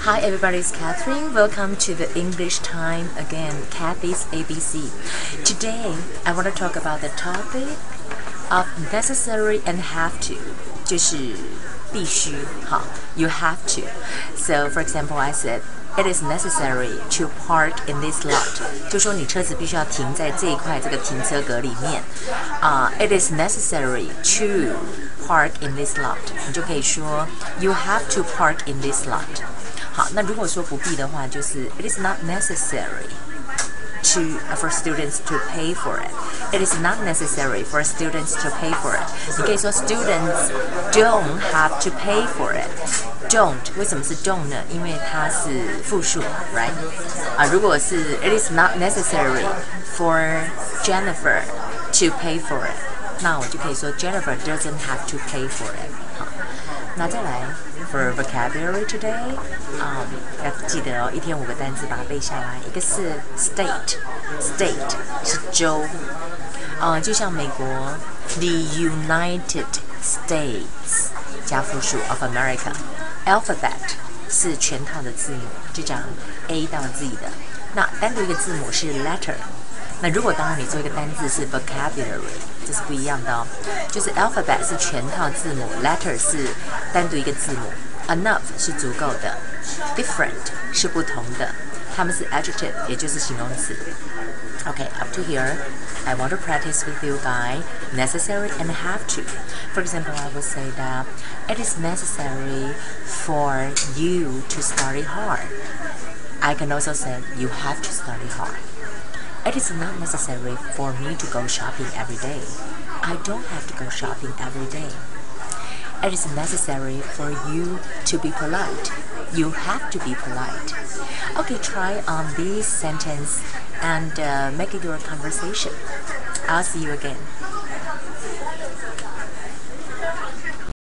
Hi, everybody, it's Catherine. Welcome to the English time again, Kathy's ABC. Today, I want to talk about the topic of necessary and have to. 就是必须，好，you have to. So, for example, I said. It is necessary to park in this lot，就说你车子必须要停在这一块这个停车格里面。啊、uh,，It is necessary to park in this lot，你就可以说 You have to park in this lot。 好，那如果说不必的话，就是 It is not necessary to for students to pay for it. It is not necessary for students to pay for it. 你可以说 students don't have to pay for it. Don't 为什么是 don't 呢？因为它是复数，right？啊，如果是 It is not necessary for Jennifer to pay for it， 那我就可以说 Jennifer doesn't have to pay for it。好，那再来 for vocabulary today，啊、um,，要记得哦，一天五个单词把它背下来。一个是 state，state 是州，啊、呃，就像美国 the United States 加复数 of America。Alphabet 是全套的字母，就讲 A 到 Z 的。那单独一个字母是 letter。 那如果当然你做一个单字是 vocabulary，这是不一样的哦。就是 alphabet 是全套字母，letter 是单独一个字母，enough 是足够的，different 是不同的。它们是 adjective，也就是形容词。Okay, up to here, I want to practice with you guys necessary and have to. For example, I would say that it is necessary for you to study hard. I can also say you have to study hard. It is not necessary for me to go shopping every day. I don't have to go shopping every day. It is necessary for you to be polite. You have to be polite. Okay, try on this sentence and uh, make it your conversation. I'll see you again.